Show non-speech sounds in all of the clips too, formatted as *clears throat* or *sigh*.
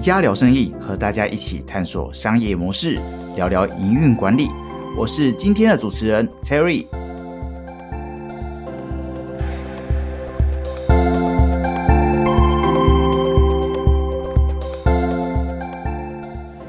家聊生意，和大家一起探索商业模式，聊聊营运管理。我是今天的主持人 Terry。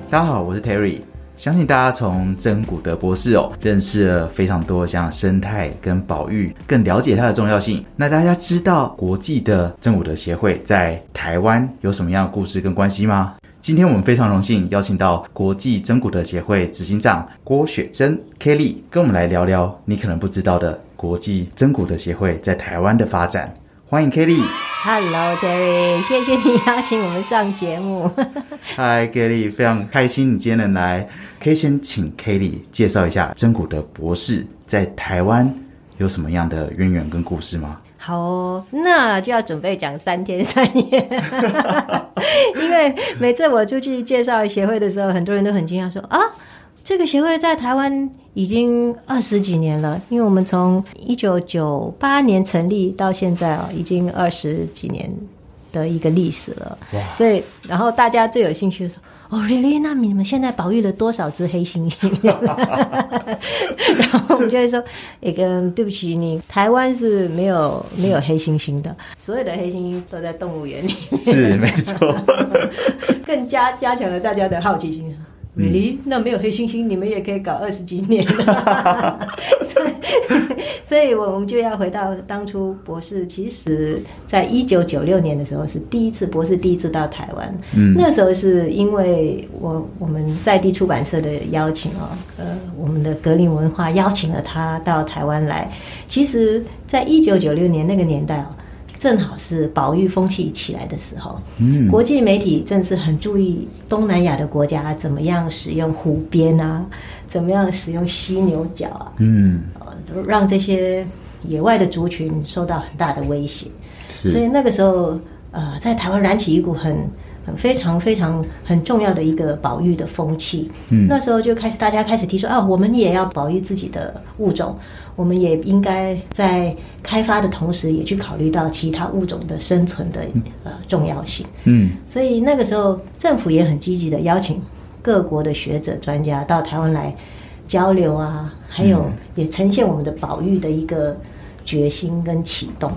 大家好，我是 Terry。相信大家从真古德博士哦，认识了非常多像生态跟保育，更了解它的重要性。那大家知道国际的真古德协会在台湾有什么样的故事跟关系吗？今天我们非常荣幸邀请到国际真古德协会执行长郭雪珍 Kelly，跟我们来聊聊你可能不知道的国际真古德协会在台湾的发展。欢迎 Kelly。Hello Jerry，谢谢你邀请我们上节目。*laughs* Hi，Kelly，非常开心你今天能来。可以先请 Kelly 介绍一下真古德博士在台湾有什么样的渊源跟故事吗？好哦，那就要准备讲三天三夜，*laughs* 因为每次我出去介绍协会的时候，很多人都很惊讶说啊，这个协会在台湾已经二十几年了，因为我们从一九九八年成立到现在哦，已经二十几年的一个历史了。所以，然后大家最有兴趣的说。哦、oh,，really？那你们现在保育了多少只黑猩猩？*laughs* 然后我们就会说，那个对不起，你台湾是没有没有黑猩猩的，所有的黑猩猩都在动物园里面。是没错，*laughs* 更加加强了大家的好奇心。really？、嗯、那没有黑猩猩，你们也可以搞二十几年。*laughs* 所以，所以我们就要回到当初博士，其实在一九九六年的时候是第一次博士第一次到台湾。嗯，那时候是因为我我们在地出版社的邀请哦，呃，我们的格林文化邀请了他到台湾来。其实，在一九九六年那个年代哦。正好是保育风气起来的时候，嗯，国际媒体正是很注意东南亚的国家怎么样使用湖边啊，怎么样使用犀牛角啊，嗯，呃，让这些野外的族群受到很大的威胁，所以那个时候，呃，在台湾燃起一股很很非常非常很重要的一个保育的风气，嗯，那时候就开始大家开始提出啊，我们也要保育自己的物种。我们也应该在开发的同时，也去考虑到其他物种的生存的呃重要性。嗯，所以那个时候政府也很积极的邀请各国的学者专家到台湾来交流啊，还有也呈现我们的保育的一个决心跟启动。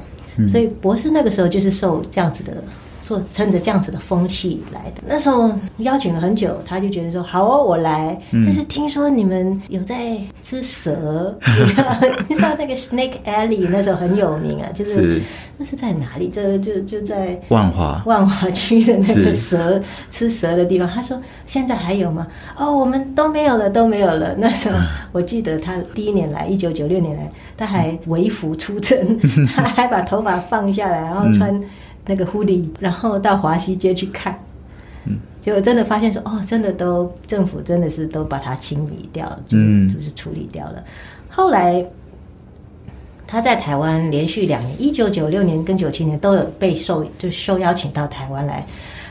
所以博士那个时候就是受这样子的。做趁着这样子的风气来的，那时候邀请了很久，他就觉得说好哦，我来。但是听说你们有在吃蛇，你知道？你知道那个 Snake Alley 那时候很有名啊，就是那是在哪里？这就就在万华万华区的那个蛇吃蛇的地方。他说现在还有吗？哦，我们都没有了，都没有了。那时候我记得他第一年来，一九九六年来，他还微服出征，*laughs* 他还把头发放下来，然后穿。那个 hoodie，然后到华西街去看，嗯，结果真的发现说，哦，真的都政府真的是都把它清理掉，就是就是处理掉了。后来他在台湾连续两年，一九九六年跟九七年都有被受就受邀请到台湾来，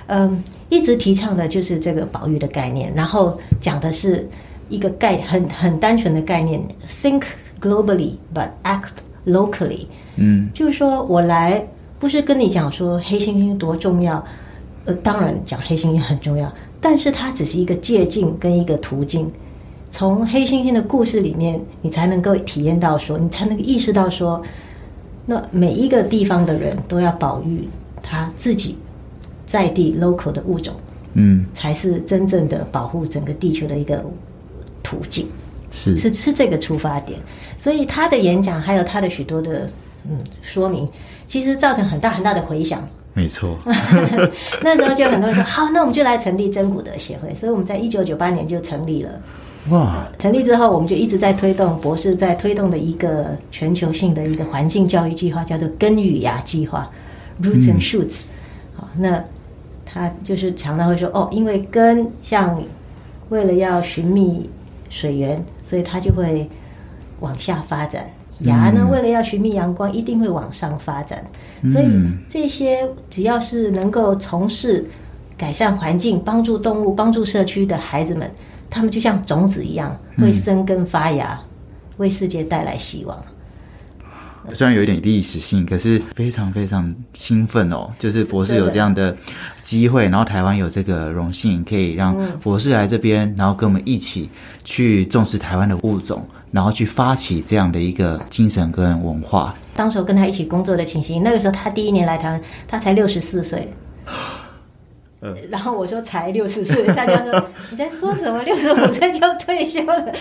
嗯，一直提倡的就是这个保育的概念，然后讲的是一个概很很单纯的概念，think globally but act locally，嗯，就是说我来。不是跟你讲说黑猩猩多重要，呃，当然讲黑猩猩很重要，但是它只是一个借镜跟一个途径。从黑猩猩的故事里面，你才能够体验到说，你才能意识到说，那每一个地方的人都要保育他自己在地 local 的物种，嗯，才是真正的保护整个地球的一个途径。是是是这个出发点，所以他的演讲还有他的许多的嗯说明。其实造成很大很大的回响，没错。*laughs* 那时候就很多人说好，那我们就来成立真古德协会。所以我们在一九九八年就成立了。哇！成立之后，我们就一直在推动博士在推动的一个全球性的一个环境教育计划，叫做根与芽计划 （Roots and Shoots）。好，那他就是常常会说哦，因为根像为了要寻觅水源，所以它就会往下发展。芽呢，为了要寻觅阳光，一定会往上发展。所以这些只要是能够从事改善环境、帮助动物、帮助社区的孩子们，他们就像种子一样，会生根发芽，为世界带来希望。虽然有一点历史性，可是非常非常兴奋哦。就是博士有这样的机会，然后台湾有这个荣幸，可以让博士来这边，然后跟我们一起去重视台湾的物种，然后去发起这样的一个精神跟文化。当时跟他一起工作的情形，那个时候他第一年来台湾，他才六十四岁。然后我说才六十岁，*laughs* 大家说你在说什么？六十五岁就退休了？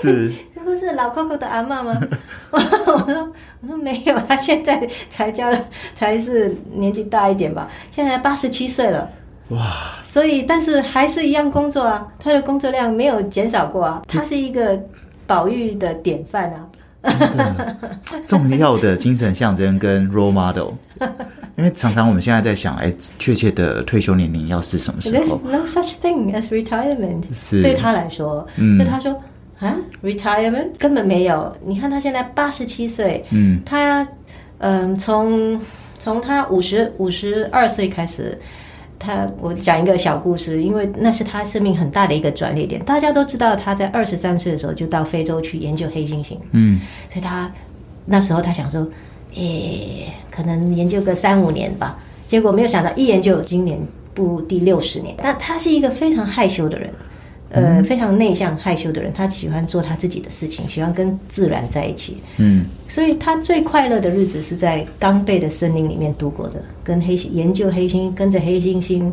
是，*laughs* 这不是老 Coco 的阿妈吗？*laughs* 我说我说没有，他现在才交才是年纪大一点吧，现在八十七岁了。哇！所以但是还是一样工作啊，他的工作量没有减少过啊，他是一个保育的典范啊。*laughs* 重要的精神象征跟 role model，因为常常我们现在在想，哎，确切的退休年龄要是什么时候？There's no such thing as retirement。是对他来说，那他说啊，retirement 根本没有。你看他现在八十七岁，嗯，他嗯，从从他五十五十二岁开始。他，我讲一个小故事，因为那是他生命很大的一个转捩点。大家都知道，他在二十三岁的时候就到非洲去研究黑猩猩。嗯，所以他那时候他想说，诶，可能研究个三五年吧。结果没有想到，一研究今年步入第六十年。那他是一个非常害羞的人。呃，非常内向害羞的人，他喜欢做他自己的事情，喜欢跟自然在一起。嗯，所以他最快乐的日子是在刚贝的森林里面度过的，跟黑研究黑猩，跟着黑猩猩。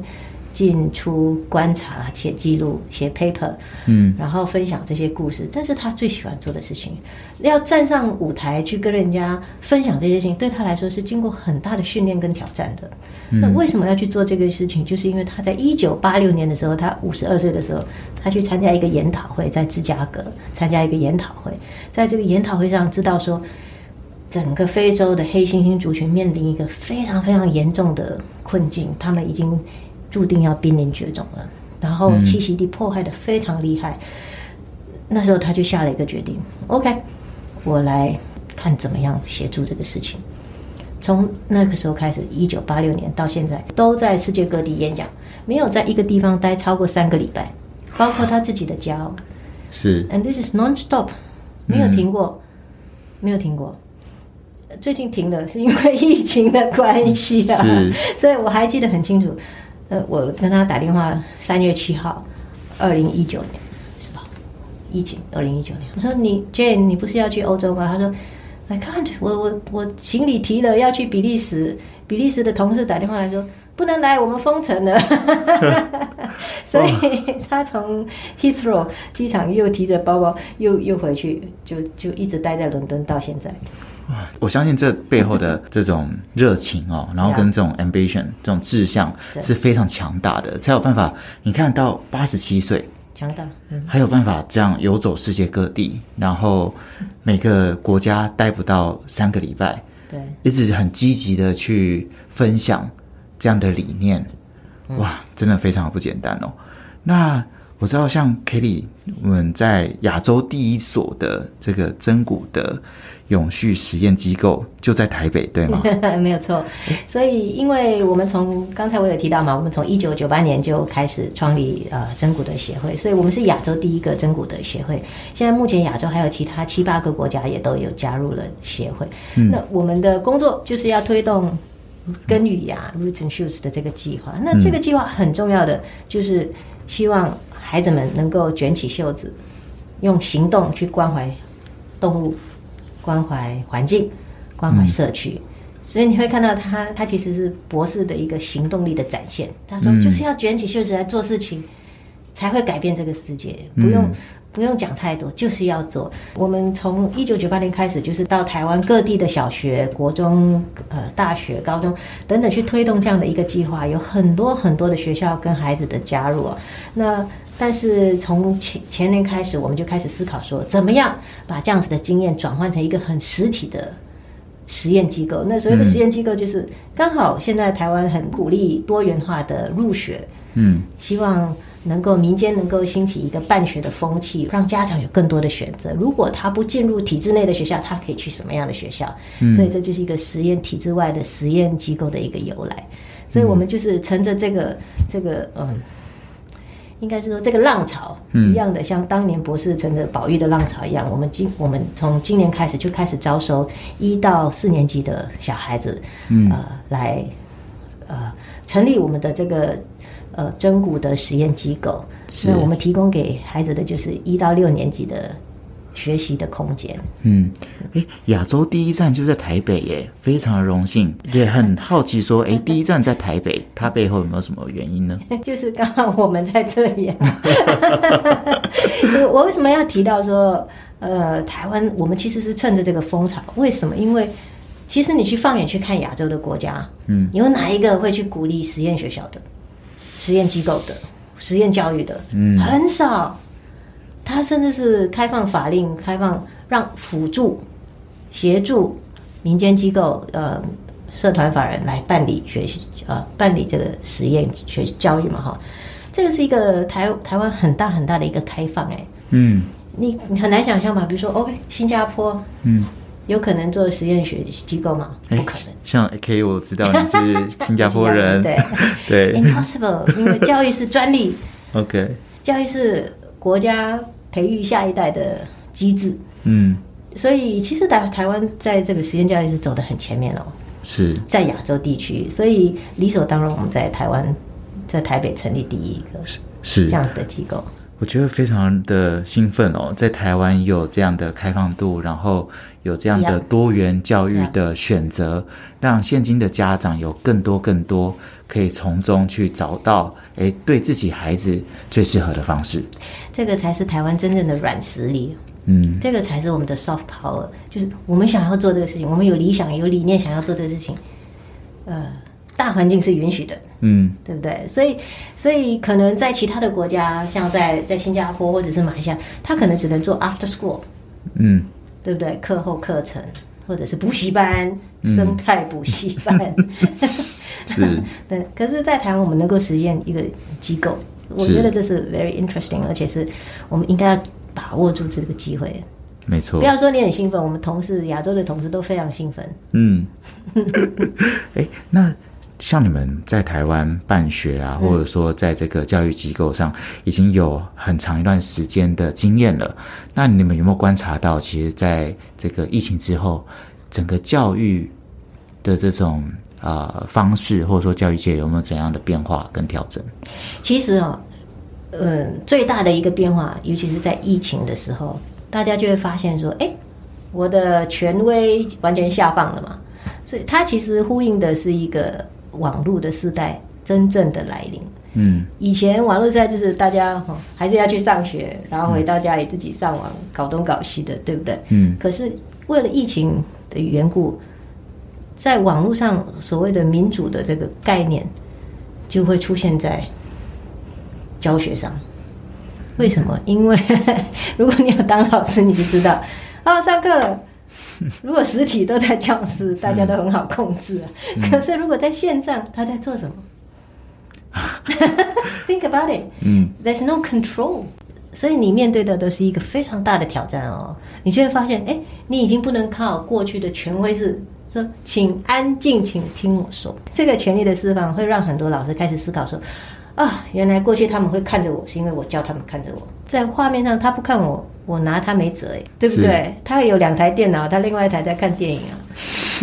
进出观察且记录写 paper，嗯，然后分享这些故事，这是他最喜欢做的事情。要站上舞台去跟人家分享这些事情，对他来说是经过很大的训练跟挑战的。那为什么要去做这个事情？就是因为他在一九八六年的时候，他五十二岁的时候，他去参加一个研讨会，在芝加哥参加一个研讨会，在这个研讨会上知道说，整个非洲的黑猩猩族群面临一个非常非常严重的困境，他们已经。注定要濒临绝种了，然后栖息地破坏的非常厉害。那时候他就下了一个决定：OK，我来看怎么样协助这个事情。从那个时候开始，一九八六年到现在，都在世界各地演讲，没有在一个地方待超过三个礼拜，包括他自己的家。是，And this is non-stop，没有停过，没有停过。最近停了，是因为疫情的关系啊。是，所以我还记得很清楚。呃，我跟他打电话，三月七号，二零一九年，是吧？疫情，二零一九年。我说你 Jane，你不是要去欧洲吗？他说，I can't，我我我行李提了要去比利时，比利时的同事打电话来说不能来，我们封城了。*laughs* 所以 *laughs* 他从 Heathrow 机场又提着包包又又回去，就就一直待在伦敦到现在。我相信这背后的这种热情哦，然后跟这种 ambition 这种志向是非常强大的，才有办法。你看到八十七岁，强大，还有办法这样游走世界各地，然后每个国家待不到三个礼拜，对，一直很积极的去分享这样的理念，哇，真的非常不简单哦。那我知道，像 Kelly，我们在亚洲第一所的这个真骨的。永续实验机构就在台北，对吗？*laughs* 没有错。所以，因为我们从刚才我有提到嘛，我们从一九九八年就开始创立呃真骨的协会，所以我们是亚洲第一个真骨的协会。现在目前亚洲还有其他七八个国家也都有加入了协会。那我们的工作就是要推动根语呀 （Roots and Shoots） 的这个计划。那这个计划很重要的就是希望孩子们能够卷起袖子，用行动去关怀动物。关怀环境，关怀社区，所以你会看到他，他其实是博士的一个行动力的展现。他说，就是要卷起袖子来做事情，才会改变这个世界。不用不用讲太多，就是要做。我们从一九九八年开始，就是到台湾各地的小学、国中、呃大学、高中等等去推动这样的一个计划，有很多很多的学校跟孩子的加入。啊那但是从前前年开始，我们就开始思考说，怎么样把这样子的经验转换成一个很实体的实验机构。那所谓的实验机构，就是刚好现在台湾很鼓励多元化的入学，嗯，希望能够民间能够兴起一个办学的风气，让家长有更多的选择。如果他不进入体制内的学校，他可以去什么样的学校？所以这就是一个实验体制外的实验机构的一个由来。所以我们就是乘着这个这个嗯。应该是说这个浪潮嗯。一样的，像当年博士生的保育的浪潮一样，我们今我们从今年开始就开始招收一到四年级的小孩子，嗯。呃，来呃成立我们的这个呃真骨的实验机构。是。那我们提供给孩子的就是一到六年级的学习的空间。嗯，诶，亚洲第一站就在台北耶，非常的荣幸，也很好奇说，诶，第一站在台北，*laughs* 它背后有没有什么原因呢？*laughs* 就是刚好我们在这里、啊。我 *laughs* 我为什么要提到说，呃，台湾我们其实是趁着这个风潮，为什么？因为其实你去放眼去看亚洲的国家，嗯，有哪一个会去鼓励实验学校的、实验机构的、实验教育的？嗯很少。他甚至是开放法令，开放让辅助、协助民间机构、呃社团法人来办理学习，呃办理这个实验学习教育嘛，哈，这个是一个台台湾很大很大的一个开放、哎，嗯。你你很难想象吧？比如说，OK，新加坡嗯，有可能做实验学机构吗？诶不可能。像 A K，我知道你是新加坡人，*laughs* 对。*laughs* 对，impossible，因为教育是专利，，*laughs* OK，教育是国家培育下一代的机制，嗯，所以其实台台湾在这个实验教育是走得很前面哦，是，在亚洲地区，所以理所当然我们在台湾，在台北成立第一个是是。这，样子的机构。我觉得非常的兴奋哦，在台湾有这样的开放度，然后有这样的多元教育的选择让现今的家长有更多更多可以从中去找到，诶，对自己孩子最适合的方式。这个才是台湾真正的软实力，嗯。这个才是我们的 soft power，就是我们想要做这个事情，我们有理想、有理念，想要做这个事情，呃，大环境是允许的，嗯。对不对？所以，所以可能在其他的国家，像在在新加坡或者是马来西亚，他可能只能做 after school，嗯。对不对？课后课程或者是补习班、嗯。生态补习班，*laughs* 是 *laughs* 对。可是，在台湾我们能够实现一个机构，我是觉得这是 very interesting，而且是我们应该要把握住这个机会。没错不。要说你很兴奋，我们同事亚洲的同事都非常兴奋。嗯，*laughs* 哎，那像你们在台湾办学啊，或者说在这个教育机构上，已经有很长一段时间的经验了。那你们有没有观察到，其实在这个疫情之后，整个教育的这种呃方式，或者说教育界有没有怎样的变化跟调整？其实哦，嗯，最大的一个变化，尤其是在疫情的时候，大家就会发现说，哎，我的权威完全下放了嘛。所以它其实呼应的是一个网络的时代真正的来临。嗯以前网络时代就是大家哈、还是要去上学，然后回到家里自己上网搞东搞西的，对不对？嗯可是为了疫情的缘故，在网络上所谓的民主的这个概念就会出现在教学上。为什么？*laughs* 因为如果你有当老师，你就知道，哦，上课如果实体都在教室，大家都很好控制啊。可是如果在线上，他在做什么？*laughs* Think about it. 嗯 There's no control，所以你面对的都是一个非常大的挑战哦。你就会发现，哎，你已经不能靠过去的权威是说，请安静，请听我说。这个权利的释放会让很多老师开始思考说，啊，原来过去他们会看着我，是因为我教他们看着我。在画面上他不看我，我拿他没辙哎，对不对？他有两台电脑，他另外一台在看电影啊，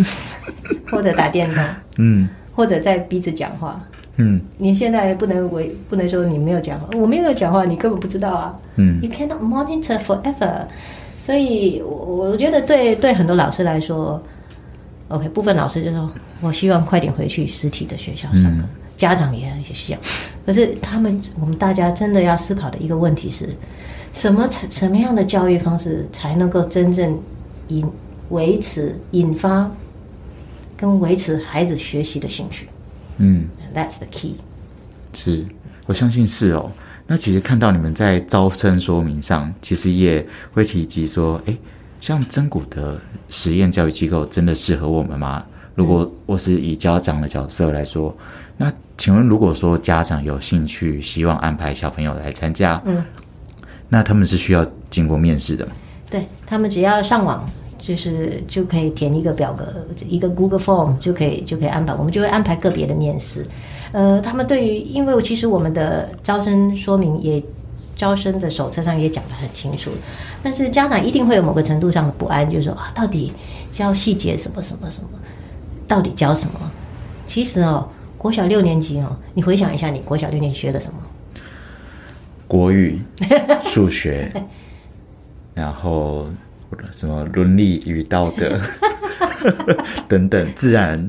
*laughs* 或者打电动，嗯或者在彼此讲话。嗯你现在不能为不能说你没有讲话，我没有讲话，你根本不知道啊。嗯 You cannot monitor forever。所以，我我觉得对对很多老师来说，OK，部分老师就说，我希望快点回去实体的学校上课，嗯家长也也想。可是他们，我们大家真的要思考的一个问题是，什么才什么样的教育方式才能够真正引维持、引发跟维持孩子学习的兴趣嗯。？That's the key。是，我相信是哦。那其实看到你们在招生说明上，其实也会提及说，诶，像真古的实验教育机构真的适合我们吗？如果我是以家长的角色来说，那请问，如果说家长有兴趣，希望安排小朋友来参加，嗯，那他们是需要经过面试的吗？对他们只要上网就是就可以填一个表格，一个 Google Form 就可以就可以安排，我们就会安排个别的面试。呃，他们对于，因为其实我们的招生说明也招生的手册上也讲得很清楚，但是家长一定会有某个程度上的不安，就是说啊，到底教细节什么什么什么，到底教什么？其实哦，国小六年级哦，你回想一下，你国小六年级学的什么？国语、数学，*laughs* 然后什么伦理与道德 *laughs* 等等，自然。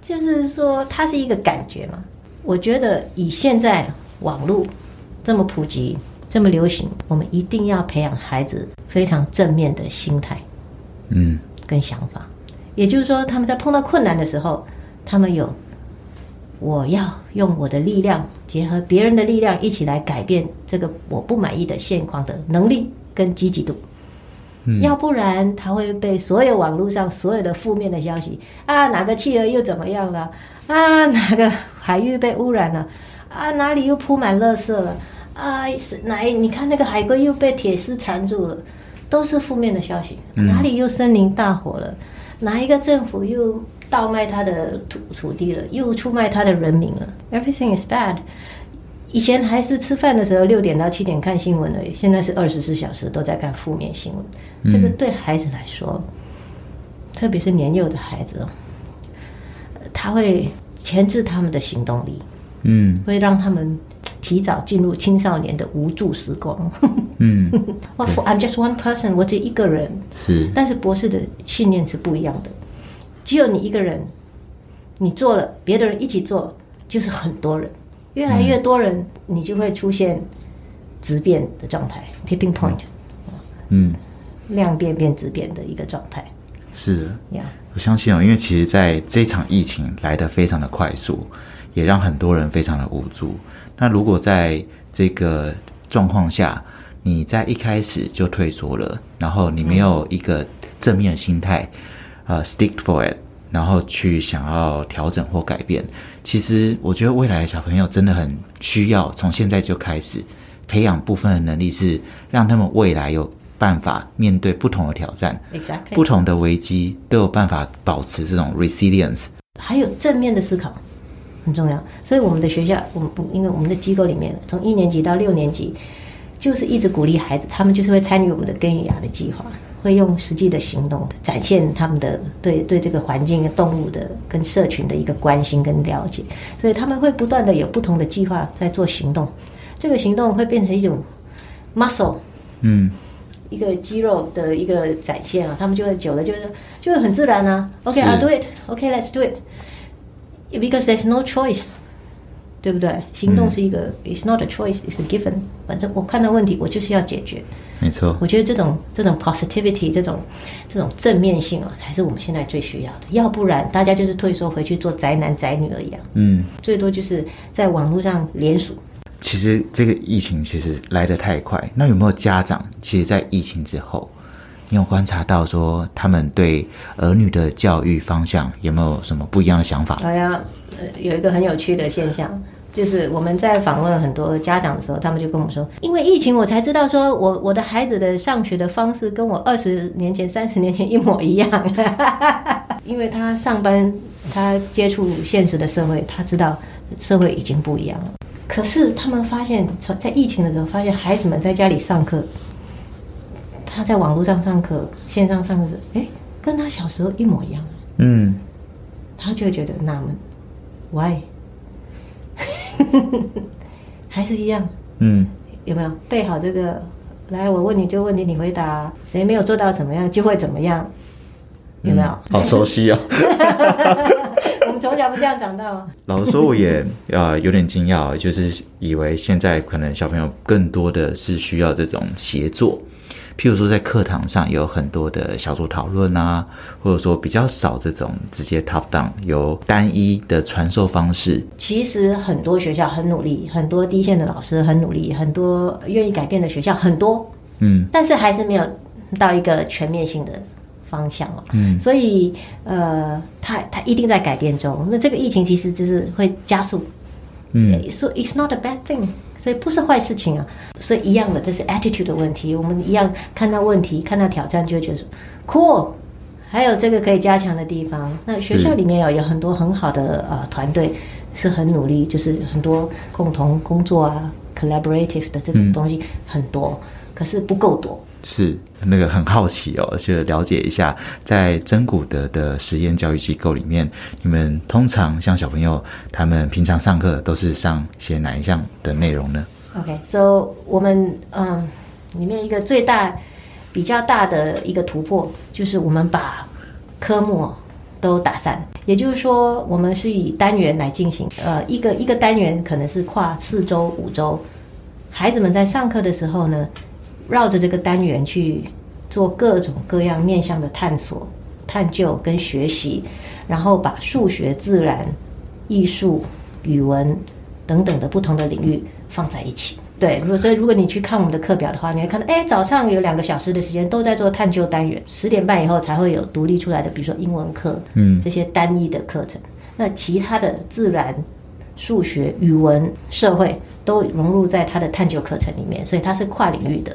就是说，它是一个感觉嘛。我觉得以现在网络这么普及、这么流行，我们一定要培养孩子非常正面的心态，嗯，跟想法。也就是说，他们在碰到困难的时候，他们有我要用我的力量结合别人的力量，一起来改变这个我不满意的现况的能力跟积极度。要不然他会被所有网络上所有的负面的消息啊，哪个企鹅又怎么样了？啊，哪个海域被污染了？啊，哪里又铺满垃圾了啊，是哪？你看那个海龟又被铁丝缠住了，都是负面的消息。哪里又森林大火了？哪一个政府又倒卖他的土土地了？又出卖他的人民了？Everything is bad。以前还是吃饭的时候六点到七点看新闻而已，现在是二十四小时都在看负面新闻。这个对孩子来说，特别是年幼的孩子，他会牵制他们的行动力，嗯，会让他们提早进入青少年的无助时光。嗯，*laughs* 哇，I'm just one person，我只一个人。是，但是博士的信念是不一样的，只有你一个人，你做了，别的人一起做，就是很多人，越来越多人，你就会出现质变的状态，tipping point，嗯，量变变质变的一个状态。是呀，我相信哦，因为其实在这场疫情来得非常的快速，也让很多人非常的无助。那如果在这个状况下，你在一开始就退缩了，然后你没有一个正面心态，呃，stick for it，然后去想要调整或改变，其实我觉得未来的小朋友真的很需要从现在就开始培养部分的能力，是让他们未来有办法面对不同的挑战。Exactly，不同的危机都有办法保持这种 resilience。还有正面的思考很重要。所以我们的学校，我们不因为我们的机构里面，从一年级到六年级，就是一直鼓励孩子，他们就是会参与我们的根与芽的计划，会用实际的行动展现他们的对对这个环境、动物的跟社群的一个关心跟了解。所以他们会不断的有不同的计划在做行动，这个行动会变成一种 muscle。嗯，一个肌肉的一个展现啊，他们就会久了就是就会很自然啊。OK，I'll、do it. OK，let's、do it. Because there's no choice，对不对？行动是一个、i t s not a choice, it's a given。反正我看到问题，我就是要解决。没错，我觉得这种这种 positivity，这种这种正面性啊，才是我们现在最需要的。要不然，大家就是退缩回去做宅男宅女而已啊，嗯，最多就是在网络上联署。其实这个疫情其实来得太快。那有没有家长，其实，在疫情之后，你有观察到说他们对儿女的教育方向有没有什么不一样的想法？哎呀，呃，有一个很有趣的现象，就是我们在访问很多家长的时候，他们就跟我们说，因为疫情，我才知道说我我的孩子的上学的方式跟我二十年前、三十年前一模一样，*laughs* 因为他上班，他接触现实的社会，他知道社会已经不一样了。可是他们发现，在疫情的时候，发现孩子们在家里上课，他在网络上上课、线上上课，哎，跟他小时候一模一样。嗯，他就会觉得纳闷，why？*laughs* 还是一样，嗯，有没有背好这个？来，我问你这个问题，你回答，谁没有做到怎么样，就会怎么样？有没有？好熟悉哦。*laughs* 我们从小不这样长大吗？老实说，我也呃有点惊讶，就是以为现在可能小朋友更多的是需要这种协作，譬如说在课堂上有很多的小组讨论啊，或者说比较少这种直接 top down 有单一的传授方式。其实很多学校很努力，很多第一线的老师很努力，很多愿意改变的学校很多，嗯但是还是没有到一个全面性的方向哦。嗯所以呃，它它一定在改变中。那这个疫情其实就是会加速。嗯，So it's not a bad thing，所以不是坏事情啊。所以一样的，这是 attitude 的问题。我们一样看到问题、看到挑战，就会觉得说 cool。还有这个可以加强的地方。那学校里面有有很多很好的呃团队，是很努力，就是很多共同工作啊，collaborative 的这种东西很多，可是不够多。是那个很好奇哦，就了解一下，在真古德的实验教育机构里面，你们通常像小朋友，他们平常上课都是上些哪一项的内容呢？OK，so 我们嗯，里面一个最大。比较大的一个突破就是我们把科目都打散，也就是说，我们是以单元来进行。呃，一个一个单元可能是跨四周、五周，孩子们在上课的时候呢，绕着这个单元去做各种各样面向的探索、探究跟学习，然后把数学、自然、艺术、语文等等的不同的领域放在一起。对，如果所以如果你去看我们的课表的话，你会看到，哎，早上有两个小时的时间都在做探究单元，十点半以后才会有独立出来的，比如说英文课，嗯，这些单一的课程。那其他的自然、数学、语文、社会都融入在他的探究课程里面，所以它是跨领域的。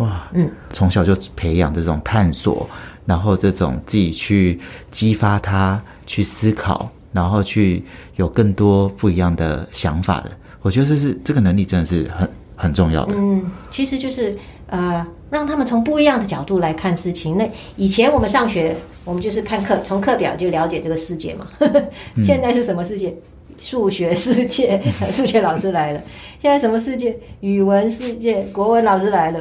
哇，嗯，从小就培养这种探索，然后这种自己去激发他去思考，然后去有更多不一样的想法的。我觉得这是这个能力真的是很很重要的。嗯，其实就是呃，让他们从不一样的角度来看事情。那以前我们上学，我们就是看课，从课表就了解这个世界嘛。*laughs* 现在是什么世界？数学世界，数学老师来了。现在什么世界？语文世界，国文老师来了。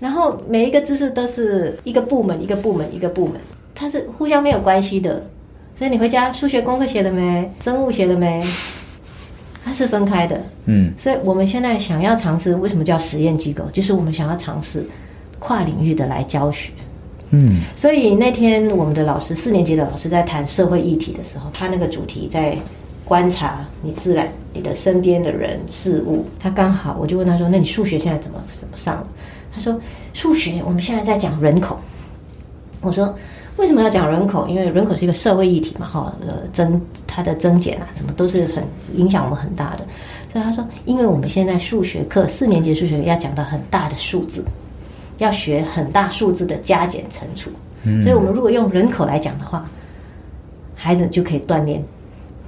然后每一个知识都是一个部门，一个部门，一个部门，它是互相没有关系的。所以你回家数学功课写了没？生物写了没？它是分开的，嗯，所以我们现在想要尝试，为什么叫实验机构？就是我们想要尝试跨领域的来教学，嗯，所以那天我们的老师四年级的老师在谈社会议题的时候，他那个主题在观察你自然、你的身边的人事物。他刚好我就问他说：“那你数学现在怎么怎么上？”他说：“数学我们现在在讲人口。”我说。为什么要讲人口？因为人口是一个社会议题嘛，哈，呃，增它的增减啊，什么都是很影响我们很大的。所以他说，因为我们现在数学课四年级数学要讲到很大的数字，要学很大数字的加减乘除，所以我们如果用人口来讲的话，孩子就可以锻炼。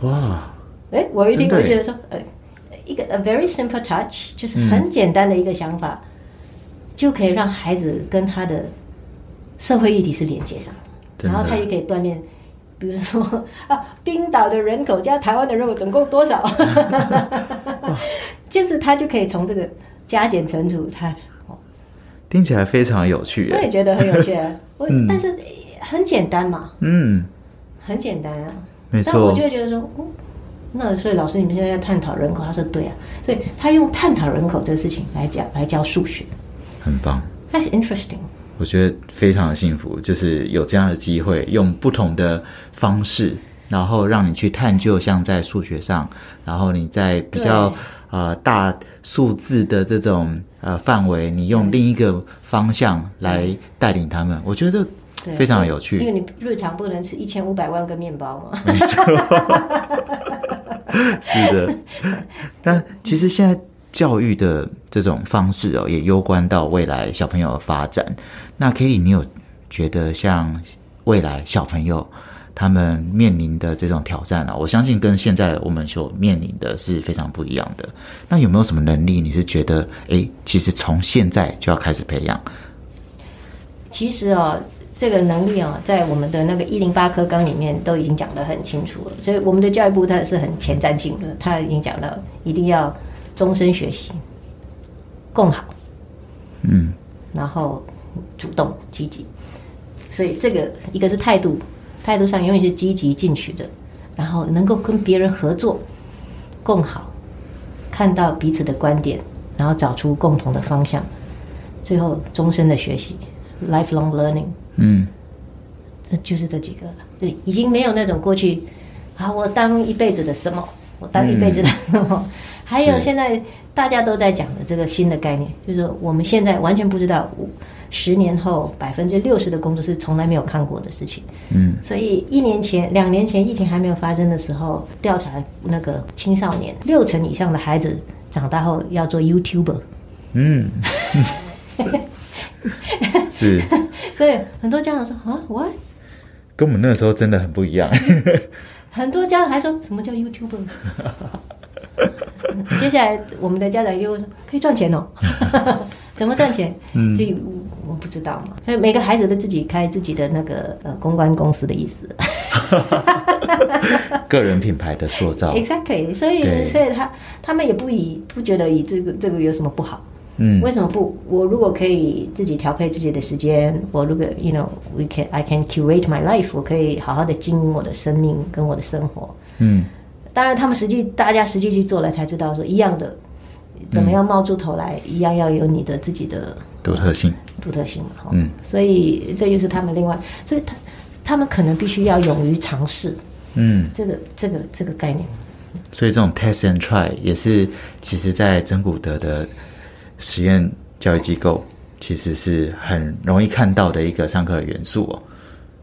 哇！哎，我一听就觉得说，呃，一个 a very simple touch，就是很简单的一个想法，就可以让孩子跟他的社会议题是连接上的。然后他也可以锻炼，比如说啊，冰岛的人口加台湾的人口总共多少？*laughs* 就是他就可以从这个加减乘除，他。听起来非常有趣。我也觉得很有趣，*laughs* 我但是很简单嘛，嗯，很简单啊，没错。但我就会觉得说，哦，那所以老师你们现在在探讨人口，他说对啊，所以他用探讨人口这个事情来讲来教数学，很棒，That's interesting。我觉得非常的幸福，就是有这样的机会，用不同的方式，然后让你去探究，像在数学上，然后你在比较呃大数字的这种呃范围，你用另一个方向来带领他们。我觉得这非常有趣，因为你日常不能吃一千五百万个面包嘛。没错，*laughs* 是的。*laughs* 但其实现在。教育的这种方式哦，也攸关到未来小朋友的发展。那 Kitty，你有觉得像未来小朋友他们面临的这种挑战啊？我相信跟现在我们所面临的是非常不一样的。那有没有什么能力，你是觉得哎，其实从现在就要开始培养？其实哦，这个能力哦，在我们的那个一零八课纲里面都已经讲得很清楚了。所以我们的教育部它是很前瞻性的，他已经讲到一定要。终身学习，共好，嗯，然后主动积极，所以这个一个是态度，态度上永远是积极进取的，然后能够跟别人合作共好，看到彼此的观点，然后找出共同的方向，最后终身的学习，lifelong learning，嗯，这就是这几个，对，已经没有那种过去，啊，我当一辈子的什么，我当一辈子的什么。还有现在大家都在讲的这个新的概念，就是我们现在完全不知道十年后百分之六十的工作是从来没有看过的事情。嗯所以一年前、两年前疫情还没有发生的时候，调查那个青少年，六成以上的孩子长大后要做 YouTuber。嗯，*laughs* 是所以很多家长说啊，what？跟我们那个时候真的很不一样。*laughs* 很多家长还说什么叫 YouTuber？*laughs* *laughs* 接下来我们的家长又说可以赚钱哦，*laughs* 怎么赚钱？嗯所以我不知道嘛。所以每个孩子都自己开自己的那个呃公关公司的意思。*laughs* 个人品牌的塑造，Exactly，所对以所以他他们也不以不觉得以这个这个有什么不好。嗯为什么不？我如果可以自己调配自己的时间，我如果 you know we can I can curate my life，我可以好好的经营我的生命跟我的生活。嗯当然，他们实际大家实际去做了才知道说一样的，怎么样冒出头来，一样要有你的自己的独特性，独特性嘛。哈嗯，所以这就是他们另外，所以他他们可能必须要勇于尝试嗯，这个这个这个概念。所以这种 test and try 也是，其实在真古德的实验教育机构，其实是很容易看到的一个上课的元素哦。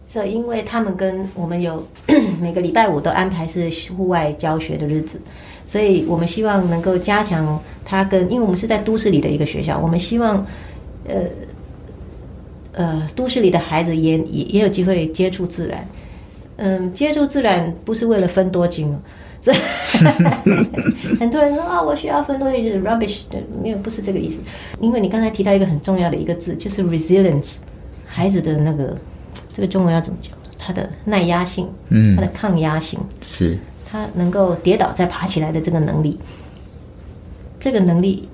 这，因为他们跟我们有 *clears throat* 每个礼拜五都安排是户外教学的日子，所以我们希望能够加强他跟，因为我们是在都市里的一个学校，我们希望，呃，呃，都市里的孩子也也也有机会接触自然。嗯，接触自然不是为了分多金哦，所 *laughs* 以很多人说啊、我需要分多金就是 rubbish 的，没有不是这个意思。因为你刚才提到一个很重要的一个字，就是 resilience，孩子的那个这个中文要怎么讲？它的耐压性，嗯它的抗压性，是，它能够跌倒再爬起来的这个能力，这个能力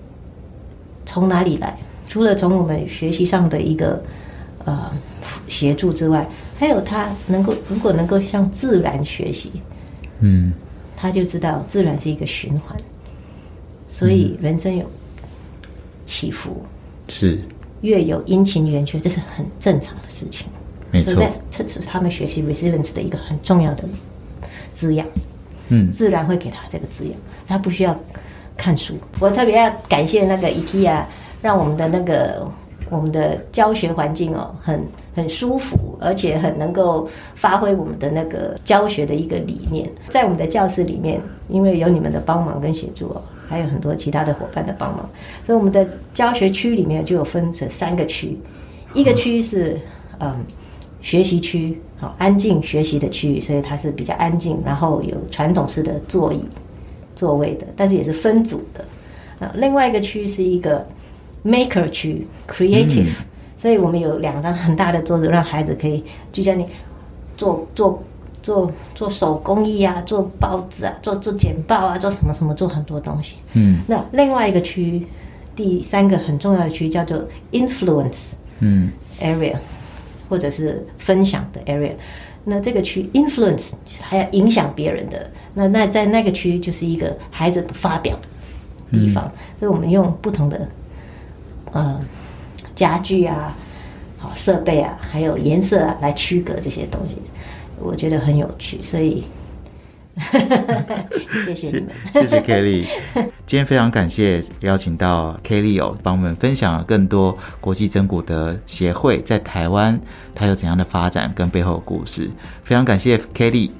从哪里来？除了从我们学习上的一个呃协助之外，还有他能够如果能够向自然学习，嗯他就知道自然是一个循环，所以人生有起伏，是，月有阴晴圆缺，这是很正常的事情。没错所以，这这是他们学习 resilience 的一个很重要的滋养。嗯自然会给他这个滋养，他不需要看书。我特别要感谢那个 IKEA，让我们的那个我们的教学环境哦，很很舒服，而且很能够发挥我们的那个教学的一个理念。在我们的教室里面，因为有你们的帮忙跟协助哦，还有很多其他的伙伴的帮忙，所以我们的教学区里面就有分成三个区，一个区是嗯。学习区，好安静学习的区域，所以它是比较安静，然后有传统式的座椅、座位的，但是也是分组的。呃，另外一个区是一个 maker 区 （creative），、所以我们有两张很大的桌子，让孩子可以就在那里做做做做手工艺啊，做报纸啊，做做简报啊，做什么什么，做很多东西。嗯那另外一个区，第三个很重要的区叫做 influence。嗯 area，或者是分享的 area。那这个区 influence 还要影响别人的，那那在那个区就是一个孩子发表的地方，所以我们用不同的呃家具啊、好设备啊，还有颜色啊来区隔这些东西，我觉得很有趣，所以 *laughs* 谢谢你们。谢谢 Kelly，今天非常感谢邀请到 Kelly 哦，帮我们分享了更多国际真古德协会在台湾它有怎样的发展跟背后的故事。非常感谢 Kelly，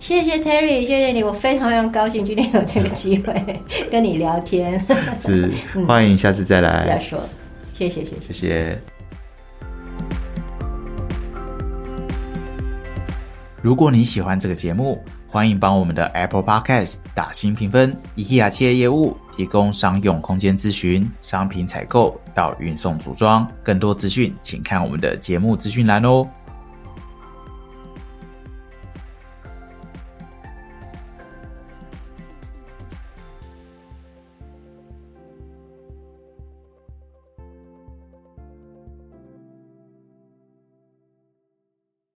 谢谢 Terry，谢谢你，我非常非常高兴今天有这个机会 *laughs* 跟你聊天。是 *laughs* 欢迎下次再不要来，说，谢谢谢谢。谢谢。如果你喜欢这个节目，欢迎帮我们的 Apple Podcast 打新评分。IKEA 企业业务提供商用空间咨询、商品采购到运送组装，更多资讯请看我们的节目资讯栏哦。